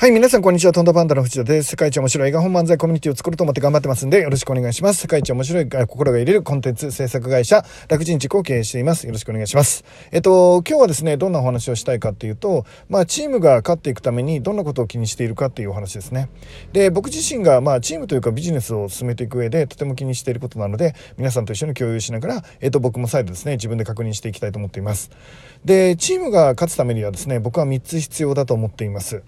はい、皆さんこんにちは。トンドパンダの藤田です。世界一面白い映画本漫才コミュニティを作ろうと思って頑張ってますんで、よろしくお願いします。世界一面白い心が入れるコンテンツ制作会社、楽人塾を経営しています。よろしくお願いします。えっと、今日はですね、どんなお話をしたいかっていうと、まあ、チームが勝っていくためにどんなことを気にしているかっていうお話ですね。で、僕自身が、まあ、チームというかビジネスを進めていく上でとても気にしていることなので、皆さんと一緒に共有しながら、えっと、僕も再度ですね、自分で確認していきたいと思っています。で、チームが勝つためにはですね、僕は3つ必要だと思っています。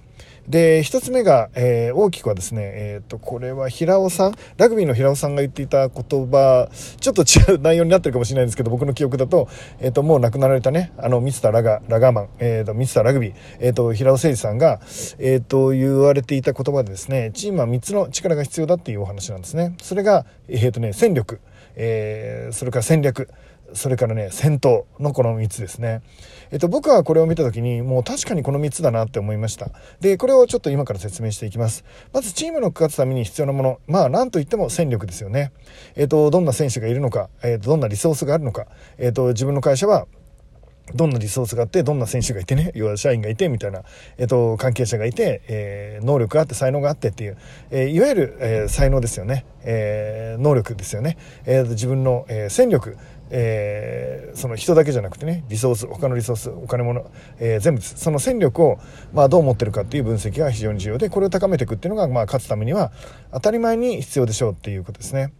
で1つ目が、えー、大きくはですね、えーと、これは平尾さんラグビーの平尾さんが言っていた言葉ちょっと違う内容になってるかもしれないんですけど僕の記憶だと,、えーと、もう亡くなられたねあのミスターラガラガーマン、えーと、ミスターラグビー、えー、と平尾誠二さんが、えー、と言われていた言葉でですねチームは3つの力が必要だっていうお話なんですね。それが、えーとね、戦力、えー、それから戦略。それからね戦闘のこの3つですね。えっと、僕はこれを見た時にもう確かにこの3つだなって思いましたでこれをちょっと今から説明していきますまずチームの勝つために必要なものまあ何といっても戦力ですよねえっとどんな選手がいるのか、えっと、どんなリソースがあるのか、えっと、自分の会社はどんなリソースがあって、どんな選手がいてね、要は社員がいて、みたいな、えっと、関係者がいて、えー、能力があって、才能があってっていう、えー、いわゆる、えー、才能ですよね。えー、能力ですよね。えー、自分の、えー、戦力、えー、その人だけじゃなくてねリソース他のリソースお金もの、えー、全部その戦力を、まあ、どう持ってるかっていう分析が非常に重要でこれを高めていくっていうのが、まあ、勝つためには当たり前に必要でしょうっていうことですね。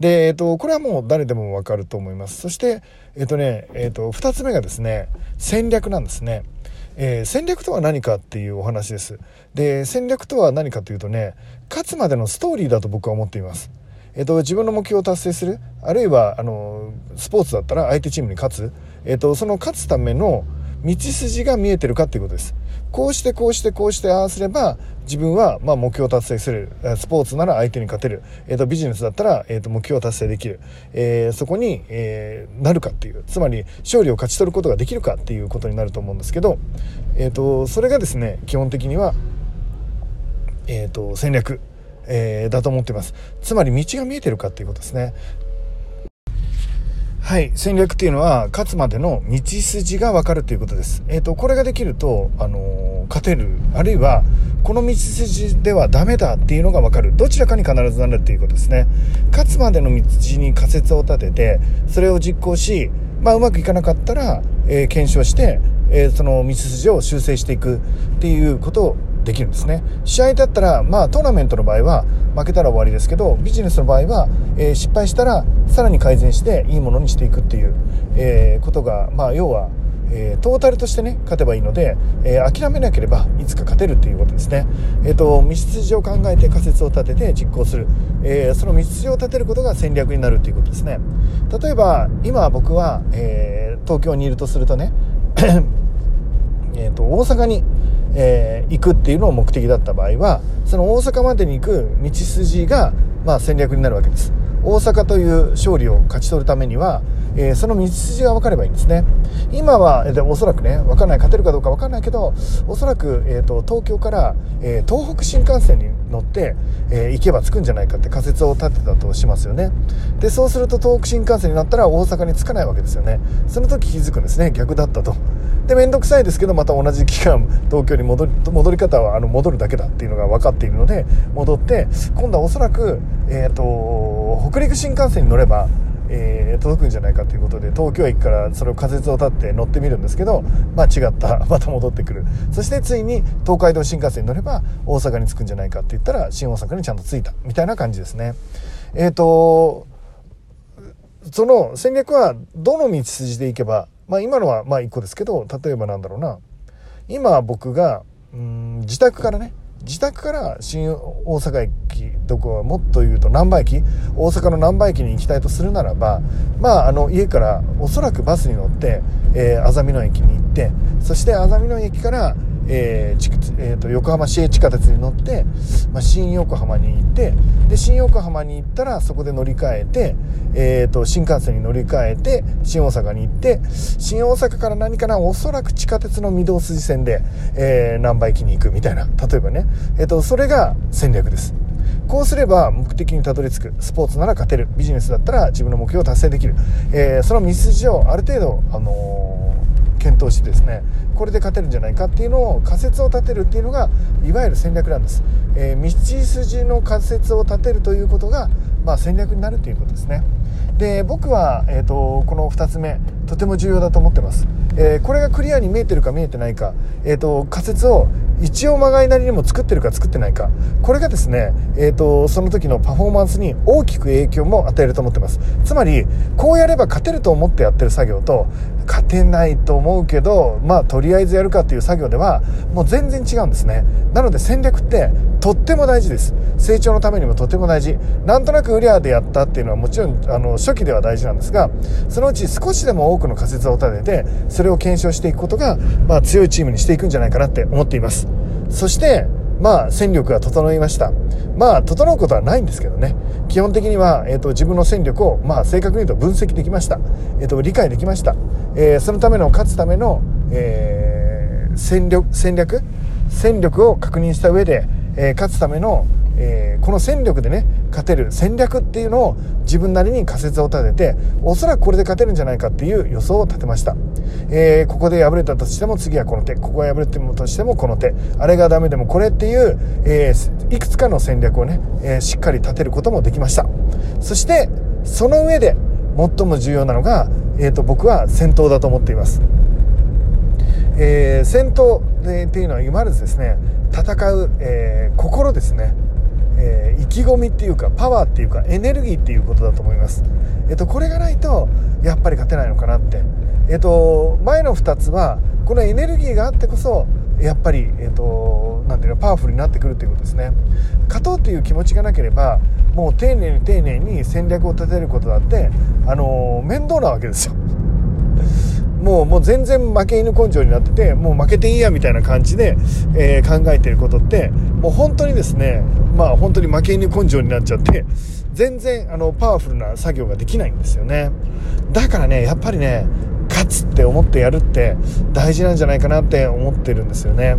で、えっと、これはもう誰でもわかると思います。そして、えっとね、えっと、二つ目がですね、戦略なんですね。えー、戦略とは何かっていうお話です。で、戦略とは何かというとね、勝つまでのストーリーだと僕は思っています。えっと、自分の目標を達成する？あるいはあのスポーツだったら相手チームに勝つ、えっと、その勝つための道筋が見えてるかっていうことです。こうしてこうしてこうしてああすれば自分はまあ目標を達成する。スポーツなら相手に勝てる、えー、とビジネスだったら、えー、と目標を達成できる、えー、そこに、えー、なるかっていう。つまり勝利を勝ち取ることができるかっていうことになると思うんですけど、えー、とそれがですね基本的には、えー、と戦略。えー、だと思っています。つまり道が見えてるかっていうことですね。はい。戦略っていうのは勝つまでの道筋が分かるということです。えっ、ー、とこれができるとあのー、勝てる。あるいはこの道筋ではダメだっていうのが分かる。どちらかに必ずなるっていうことですね。勝つまでの道に仮説を立ててそれを実行しまあ、うまくいかなかったら、えー、検証して、えー、その道筋を修正していくっていうことをできるんですね。試合だったら、まあ、トーナメントの場合は負けたら終わりですけどビジネスの場合は、えー、失敗したらさらに改善していいものにしていくっていう、えー、ことが、まあ、要は、えー、トータルとしてね勝てばいいので、え諦めなければいつか勝てるっていうことですね、えーと、道筋を考えて仮説を立てて実行する、えその道筋を立てることが戦略になるということですね。例えば今僕は、え東京にいるとするとねえと大阪にえー、行くっていうのを目的だった場合はその大阪までに行く道筋が、まあ、戦略になるわけです。大阪という勝利を勝ち取るためには、えー、その道筋が分かればいいんですね。今はでおそらくね分かんない勝てるかどうか分かんないけどおそらく、えーと、東京から、えー、東北新幹線に乗って、えー、行けば着くんじゃないかって仮説を立てたとしますよね。でそうすると東北新幹線になったら大阪に着かないわけですよね。その時気づくんですね。逆だったと。で面倒くさいですけどまた同じ期間東京に戻り戻り方はあの戻るだけだっていうのが分かっているので戻って今度はおそらく、えーと、北陸新幹線に乗れば、えー、届くんじゃないかということで東京駅からそれを仮説を立って乗ってみるんですけど、まあ、違った また戻ってくる。そしてついに東海道新幹線に乗れば大阪に着くんじゃないかって言ったら新大阪にちゃんと着いた。みたいな感じですね。えっ、ー、とその戦略はどの道筋でいけばまあ今のはまあ1個ですけど例えばなんだろうな。今僕がうん自宅からね自宅から新大阪駅どこはもっと言うと難波駅大阪の難波駅に行きたいとするならばまああの家からおそらくバスに乗って、えー、あざみ野駅に行ってそして安曇野駅からえーえーと、横浜市営地下鉄に乗って、まあ、新横浜に行ってで新横浜に行ったらそこで乗り換えて、えーと、新幹線に乗り換えて新大阪に行って新大阪から何かなおそらく地下鉄の御堂筋線で、えー、難波駅に行くみたいな。例えばね、えーと、それが戦略です。こうすれば目的にたどり着く。スポーツなら勝てる。ビジネスだったら自分の目標を達成できる、えー、その道筋をある程度、あのー検討してですね、これで勝てるんじゃないかっていうのを仮説を立てるっていうのがいわゆる戦略なんです、えー、道筋の仮説を立てるということが、まあ、戦略になるということですね。で僕は、えーと、この2つ目とても重要だと思ってます、えー、これがクリアに見えてるか見えてないか、えーと、仮説を一応まがいなりにも作ってるか作ってないか。これがですね、えーと、その時のパフォーマンスに大きく影響も与えると思ってます。つまりこうやれば勝てると思ってやってる作業と勝てないと思うけどまあとりあえずやるかっていう作業ではもう全然違うんですね。なので戦略ってとっても大事です。成長のためにもとても大事。なんとなくウリアでやったっていうのはもちろんあの初期では大事なんですがそのうち少しでも多くの仮説を立ててそれを検証していくことが、まあ、強いチームにしていくんじゃないかなって思っています。そしてまあ戦力が整いました。まあ整うことはないんですけどね。基本的には、えーと、自分の戦力を、まあ、正確に言うと分析できました、えーと、理解できました、えー、そのための勝つための、えー、戦力戦略？戦力を確認した上で、えー、勝つための、この戦力でね勝てる戦略っていうのを自分なりに仮説を立てておそらくこれで勝てるんじゃないかっていう予想を立てました、えー、ここで敗れたとしても次はこの手。ここが敗れてもとしてもこの手。あれがダメでもこれっていう、えー、いくつかの戦略をね、えしっかり立てることもできました。そしてその上で最も重要なのが、えーと、僕は戦闘だと思っています。えー、戦闘っていうのはいわゆるですね戦う、えー、心ですね。意気込みっていうかパワーっていうかエネルギーっていうことだと思います、えっと、これがないとやっぱり勝てないのかなって、えっと、前の2つはこのエネルギーがあってこそやっぱり、えっと、なんていうのパワフルになってくるということですね。勝とうっていう気持ちがなければもう丁寧に丁寧に戦略を立てることだって、あのー、面倒なわけですよ。もうもう全然負け犬根性になっててもう負けていいやみたいな感じで、えー、考えてることってもう本当にですねまあ本当に負け犬根性になっちゃって全然あのパワフルな作業ができないんですよね。だからねやっぱりね勝つって思ってやるって大事なんじゃないかなって思ってるんですよね。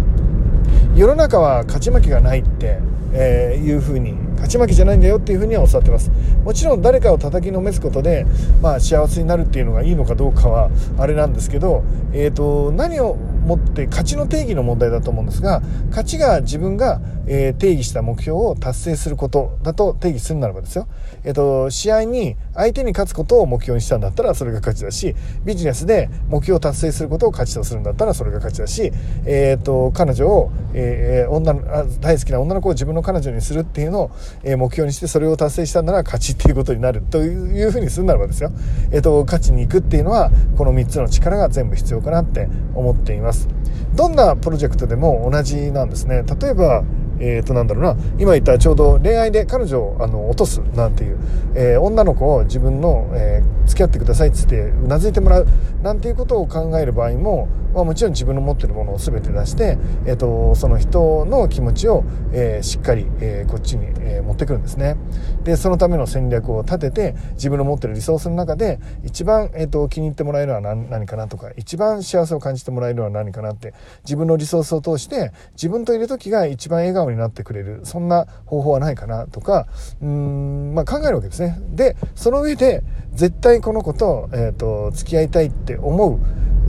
世の中は勝ち負けがないってえー、いうふうに勝ち負けじゃないんだよっていうふうには教わってます。もちろん誰かを叩きのめすことで、まあ、幸せになるっていうのがいいのかどうかはあれなんですけど、えーと、何をもって勝ちの定義の問題だと思うんですが勝ちが自分が、えー、定義した目標を達成することだと定義するならばですよ、えーと、試合に相手に勝つことを目標にしたんだったらそれが勝ちだしビジネスで目標を達成することを勝ちとするんだったらそれが勝ちだし、えーと、彼女を、えー、女大好きな女の子を自分の彼女にするっていうのを、え目標にしてそれを達成したんなら勝ちっていうことになるというふうにするならばですよ、えーと、勝ちに行くっていうのはこの3つの力が全部必要かなって思っています。どんなプロジェクトでも同じなんですね。例えばえー、となんだろうな。今言ったちょうど恋愛で彼女をあの落とすなんていう、えー、女の子を自分の、えー、付き合ってくださいっつってうなずいてもらうなんていうことを考える場合も、まあ、もちろん自分の持ってるものを全て出して、えーと、その人の気持ちを、えしっかり、えこっちに、え持ってくるんですね。でそのための戦略を立てて自分の持ってるリソースの中で一番、えーと、気に入ってもらえるのは何何かなとか一番幸せを感じてもらえるのは何かなって自分のリソースを通して自分といる時が一番笑顔になってくれる。そんな方法はないかなとかうん、まあ、考えるわけですね。でその上で絶対この子と,、えーと、付き合いたいって思う、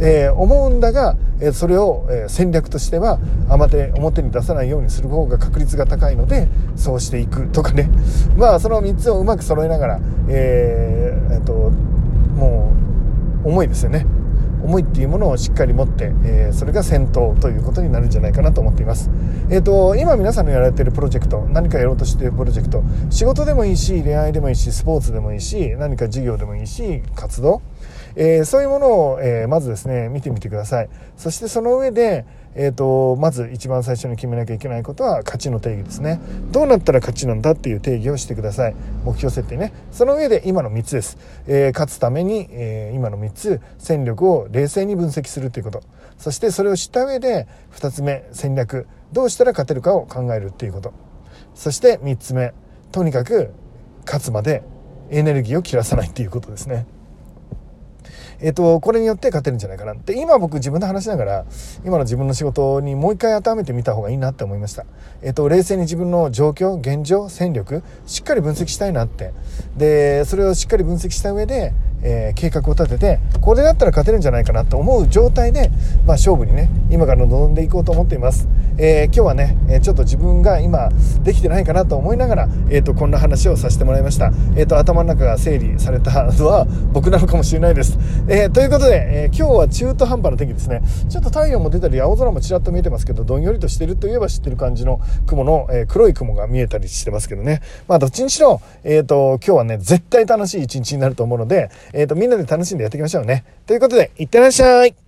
えー、思うんだが、えー、それを、えー、戦略としては表表に出さないようにする方が確率が高いのでそうしていくとかね。まあその3つをうまく揃えながら、えーえーともう思いですよね。思いっていうものをしっかり持って、えー、それが先頭ということになるんじゃないかなと思っています。えっ、ー、と、今皆さんのやられているプロジェクト、何かやろうとしているプロジェクト、仕事でもいいし、恋愛でもいいし、スポーツでもいいし、何か事業でもいいし、活動、えー、そういうものを、えー、まずですね、見てみてください。そしてその上で、えーと、まず一番最初に決めなきゃいけないことは価値の定義ですね。どうなったら価値なんだっていう定義をしてください。目標設定ね。その上で今の3つです、えー、勝つために、え、今の3つ。戦力を冷静に分析するということ。そしてそれを知った上で2つ目戦略。どうしたら勝てるかを考えるっていうこと。そして3つ目とにかく勝つまでエネルギーを切らさないっていうことですね。えっ、と、これによって勝てるんじゃないかなって、今僕自分で話しながら、今の自分の仕事にもう一回当てはめてみた方がいいなって思いました。えっ、と、冷静に自分の状況、現状、戦力、しっかり分析したいなって。で、それをしっかり分析した上で、えー、計画を立てて、これだったら勝てるんじゃないかなと思う状態で、まあ、勝負にね、今から臨んでいこうと思っています。えー、今日はね、えちょっと自分が今できてないかなと思いながら、えっ、と、こんな話をさせてもらいました。えっ、と、頭の中が整理されたのは 僕なのかもしれないです。えということで、え今日は中途半端な天気ですね。ちょっと太陽も出たり、青空もちらっと見えてますけど、どんよりとしてるといえば知ってる感じの雲の、え黒い雲が見えたりしてますけどね。まあ、どっちにしろ、えっ、と、今日はね、絶対楽しい一日になると思うので、えっ、と、みんなで楽しんでやっていきましょうね。ということで、いってらっしゃい